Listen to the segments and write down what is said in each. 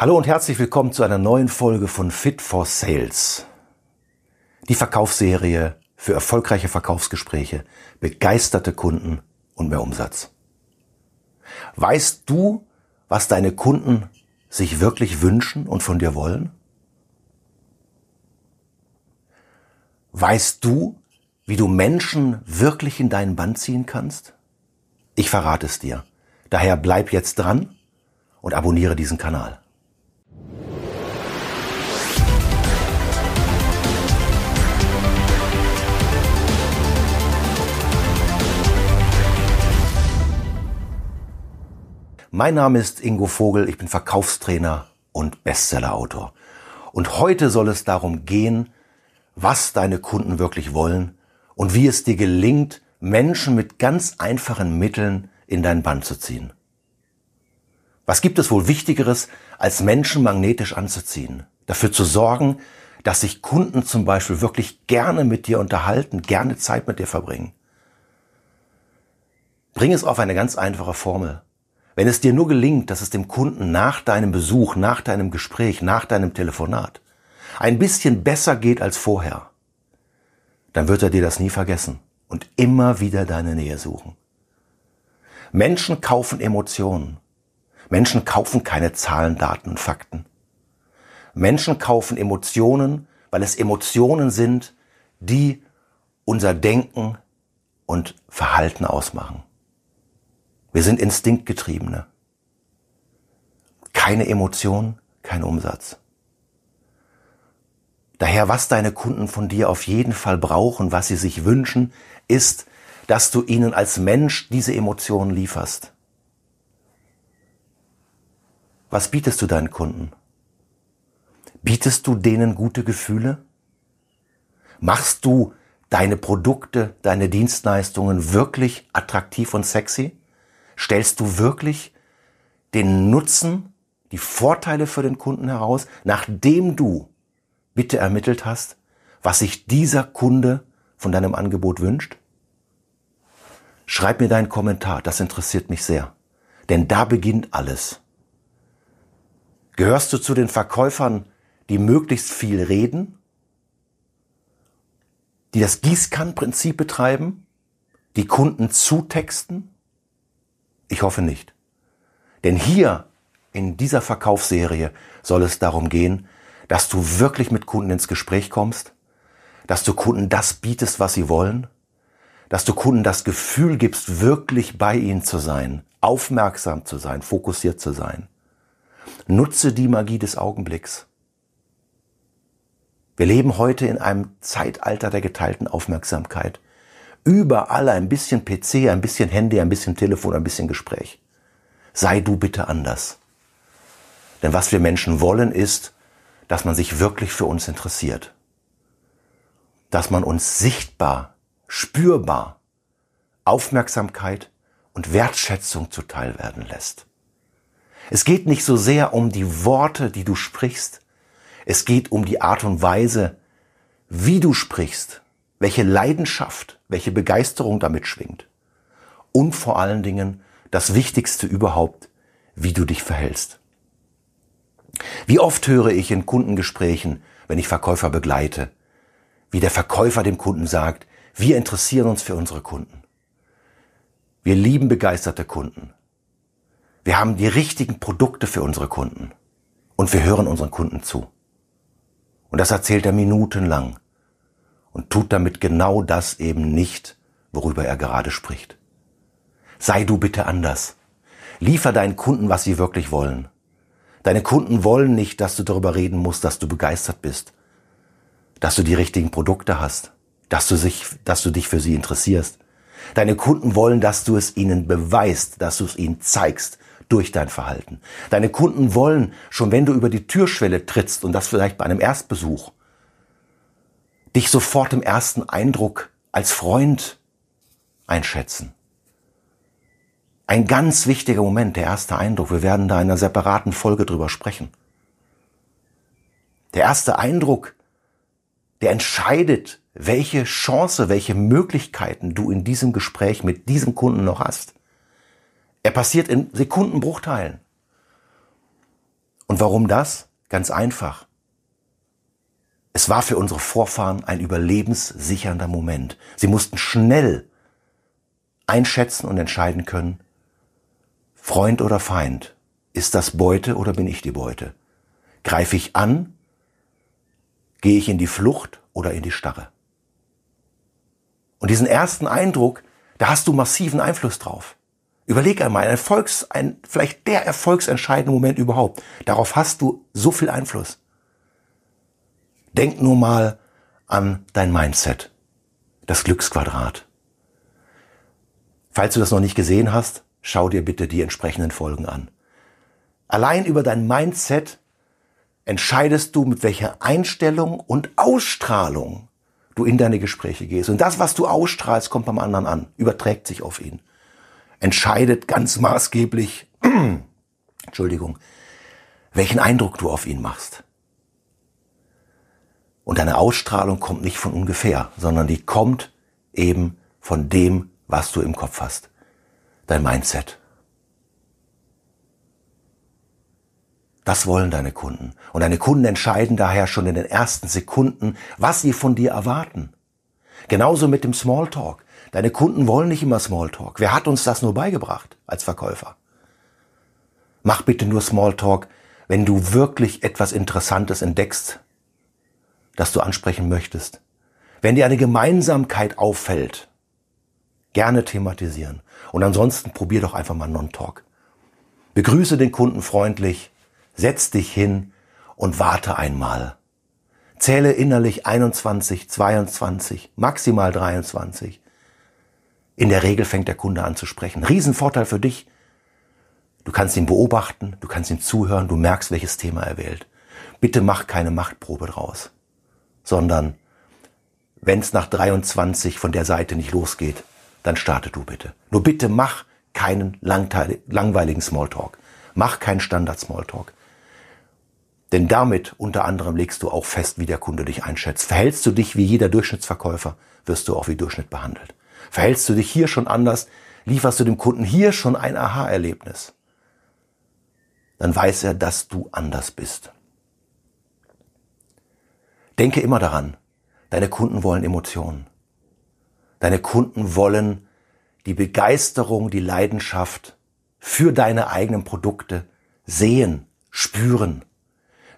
Hallo und herzlich willkommen zu einer neuen Folge von Fit for Sales. Die Verkaufsserie für erfolgreiche Verkaufsgespräche, begeisterte Kunden und mehr Umsatz. Weißt du, was deine Kunden sich wirklich wünschen und von dir wollen? Weißt du, wie du Menschen wirklich in deinen Band ziehen kannst? Ich verrate es dir. Daher bleib jetzt dran und abonniere diesen Kanal. Mein Name ist Ingo Vogel, ich bin Verkaufstrainer und Bestsellerautor. Und heute soll es darum gehen, was deine Kunden wirklich wollen und wie es dir gelingt, Menschen mit ganz einfachen Mitteln in dein Band zu ziehen. Was gibt es wohl Wichtigeres, als Menschen magnetisch anzuziehen? Dafür zu sorgen, dass sich Kunden zum Beispiel wirklich gerne mit dir unterhalten, gerne Zeit mit dir verbringen. Bring es auf eine ganz einfache Formel. Wenn es dir nur gelingt, dass es dem Kunden nach deinem Besuch, nach deinem Gespräch, nach deinem Telefonat ein bisschen besser geht als vorher, dann wird er dir das nie vergessen und immer wieder deine Nähe suchen. Menschen kaufen Emotionen. Menschen kaufen keine Zahlen, Daten und Fakten. Menschen kaufen Emotionen, weil es Emotionen sind, die unser Denken und Verhalten ausmachen. Wir sind Instinktgetriebene. Keine Emotion, kein Umsatz. Daher, was deine Kunden von dir auf jeden Fall brauchen, was sie sich wünschen, ist, dass du ihnen als Mensch diese Emotionen lieferst. Was bietest du deinen Kunden? Bietest du denen gute Gefühle? Machst du deine Produkte, deine Dienstleistungen wirklich attraktiv und sexy? Stellst du wirklich den Nutzen, die Vorteile für den Kunden heraus, nachdem du bitte ermittelt hast, was sich dieser Kunde von deinem Angebot wünscht? Schreib mir deinen Kommentar, das interessiert mich sehr. Denn da beginnt alles. Gehörst du zu den Verkäufern, die möglichst viel reden? Die das Gießkannenprinzip betreiben? Die Kunden zutexten? Ich hoffe nicht. Denn hier in dieser Verkaufsserie soll es darum gehen, dass du wirklich mit Kunden ins Gespräch kommst, dass du Kunden das bietest, was sie wollen, dass du Kunden das Gefühl gibst, wirklich bei ihnen zu sein, aufmerksam zu sein, fokussiert zu sein. Nutze die Magie des Augenblicks. Wir leben heute in einem Zeitalter der geteilten Aufmerksamkeit. Überall ein bisschen PC, ein bisschen Handy, ein bisschen Telefon, ein bisschen Gespräch. Sei du bitte anders. Denn was wir Menschen wollen ist, dass man sich wirklich für uns interessiert. Dass man uns sichtbar, spürbar Aufmerksamkeit und Wertschätzung zuteil werden lässt. Es geht nicht so sehr um die Worte, die du sprichst. Es geht um die Art und Weise, wie du sprichst, welche Leidenschaft, welche Begeisterung damit schwingt. Und vor allen Dingen das Wichtigste überhaupt, wie du dich verhältst. Wie oft höre ich in Kundengesprächen, wenn ich Verkäufer begleite, wie der Verkäufer dem Kunden sagt, wir interessieren uns für unsere Kunden. Wir lieben begeisterte Kunden. Wir haben die richtigen Produkte für unsere Kunden. Und wir hören unseren Kunden zu. Und das erzählt er minutenlang und tut damit genau das eben nicht, worüber er gerade spricht. Sei du bitte anders. Liefer deinen Kunden, was sie wirklich wollen. Deine Kunden wollen nicht, dass du darüber reden musst, dass du begeistert bist, dass du die richtigen Produkte hast, dass du, sich, dass du dich für sie interessierst. Deine Kunden wollen, dass du es ihnen beweist, dass du es ihnen zeigst durch dein Verhalten. Deine Kunden wollen, schon wenn du über die Türschwelle trittst und das vielleicht bei einem Erstbesuch, dich sofort im ersten Eindruck als Freund einschätzen. Ein ganz wichtiger Moment, der erste Eindruck. Wir werden da in einer separaten Folge drüber sprechen. Der erste Eindruck, der entscheidet, welche Chance, welche Möglichkeiten du in diesem Gespräch mit diesem Kunden noch hast. Er passiert in Sekundenbruchteilen. Und warum das? Ganz einfach. Es war für unsere Vorfahren ein überlebenssichernder Moment. Sie mussten schnell einschätzen und entscheiden können, Freund oder Feind, ist das Beute oder bin ich die Beute? Greife ich an? Gehe ich in die Flucht oder in die Starre? Und diesen ersten Eindruck, da hast du massiven Einfluss drauf. Überleg einmal, ein Erfolgs, ein, vielleicht der erfolgsentscheidende Moment überhaupt. Darauf hast du so viel Einfluss. Denk nur mal an dein Mindset. Das Glücksquadrat. Falls du das noch nicht gesehen hast, schau dir bitte die entsprechenden Folgen an. Allein über dein Mindset entscheidest du, mit welcher Einstellung und Ausstrahlung du in deine Gespräche gehst. Und das, was du ausstrahlst, kommt beim anderen an, überträgt sich auf ihn. Entscheidet ganz maßgeblich, Entschuldigung, welchen Eindruck du auf ihn machst. Und deine Ausstrahlung kommt nicht von ungefähr, sondern die kommt eben von dem, was du im Kopf hast. Dein Mindset. Das wollen deine Kunden. Und deine Kunden entscheiden daher schon in den ersten Sekunden, was sie von dir erwarten. Genauso mit dem Smalltalk. Deine Kunden wollen nicht immer Smalltalk. Wer hat uns das nur beigebracht als Verkäufer? Mach bitte nur Smalltalk, wenn du wirklich etwas Interessantes entdeckst, das du ansprechen möchtest. Wenn dir eine Gemeinsamkeit auffällt, gerne thematisieren. Und ansonsten probier doch einfach mal Non-Talk. Begrüße den Kunden freundlich, Setz dich hin und warte einmal. Zähle innerlich 21, 22, maximal 23. In der Regel fängt der Kunde an zu sprechen. Riesenvorteil für dich. Du kannst ihn beobachten, du kannst ihm zuhören, du merkst, welches Thema er wählt. Bitte mach keine Machtprobe draus, sondern wenn es nach 23 von der Seite nicht losgeht, dann starte du bitte. Nur bitte mach keinen langweiligen Smalltalk. Mach keinen Standard-Smalltalk. Denn damit unter anderem legst du auch fest, wie der Kunde dich einschätzt. Verhältst du dich wie jeder Durchschnittsverkäufer, wirst du auch wie Durchschnitt behandelt. Verhältst du dich hier schon anders, lieferst du dem Kunden hier schon ein Aha-Erlebnis. Dann weiß er, dass du anders bist. Denke immer daran, deine Kunden wollen Emotionen. Deine Kunden wollen die Begeisterung, die Leidenschaft für deine eigenen Produkte sehen, spüren.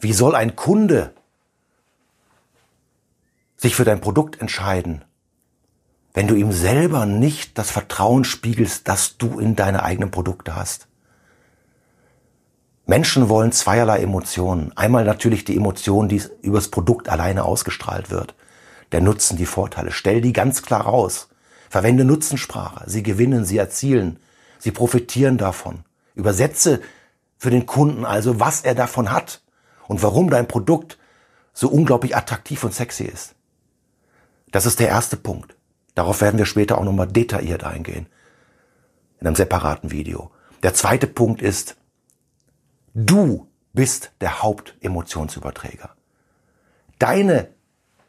Wie soll ein Kunde sich für dein Produkt entscheiden, wenn du ihm selber nicht das Vertrauen spiegelst, das du in deine eigenen Produkte hast? Menschen wollen zweierlei Emotionen. Einmal natürlich die Emotion, die übers Produkt alleine ausgestrahlt wird. Der Nutzen, die Vorteile. Stell die ganz klar raus. Verwende Nutzensprache. Sie gewinnen, sie erzielen. Sie profitieren davon. Übersetze für den Kunden also, was er davon hat und warum dein Produkt so unglaublich attraktiv und sexy ist. Das ist der erste Punkt. Darauf werden wir später auch nochmal detailliert eingehen. In einem separaten Video. Der zweite Punkt ist, du bist der Hauptemotionsüberträger. Deine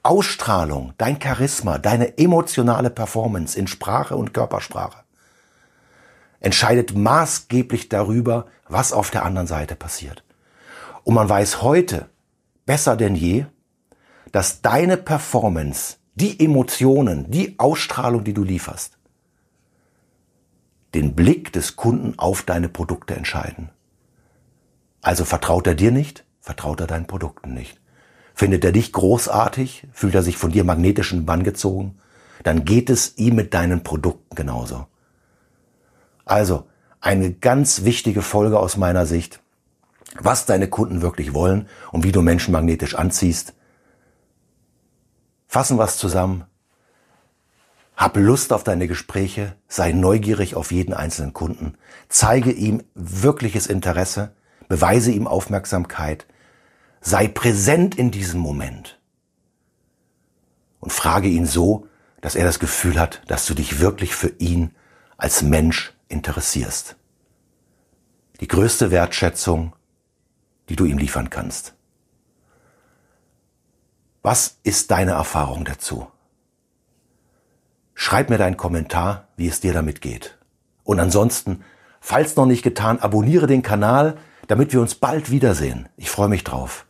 Ausstrahlung, dein Charisma, deine emotionale Performance in Sprache und Körpersprache entscheidet maßgeblich darüber, was auf der anderen Seite passiert. Und man weiß heute besser denn je, dass deine Performance, die Emotionen, die Ausstrahlung, die du lieferst, den Blick des Kunden auf deine Produkte entscheiden. Also vertraut er dir nicht, vertraut er deinen Produkten nicht. Findet er dich großartig, fühlt er sich von dir magnetisch in den Bann gezogen, dann geht es ihm mit deinen Produkten genauso. Also, eine ganz wichtige Folge aus meiner Sicht was deine Kunden wirklich wollen und wie du Menschen magnetisch anziehst. Fassen wir es zusammen. Hab Lust auf deine Gespräche, sei neugierig auf jeden einzelnen Kunden, zeige ihm wirkliches Interesse, beweise ihm Aufmerksamkeit, sei präsent in diesem Moment und frage ihn so, dass er das Gefühl hat, dass du dich wirklich für ihn als Mensch interessierst. Die größte Wertschätzung die du ihm liefern kannst. Was ist deine Erfahrung dazu? Schreib mir deinen Kommentar, wie es dir damit geht. Und ansonsten, falls noch nicht getan, abonniere den Kanal, damit wir uns bald wiedersehen. Ich freue mich drauf.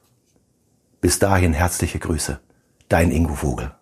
Bis dahin herzliche Grüße. Dein Ingo Vogel.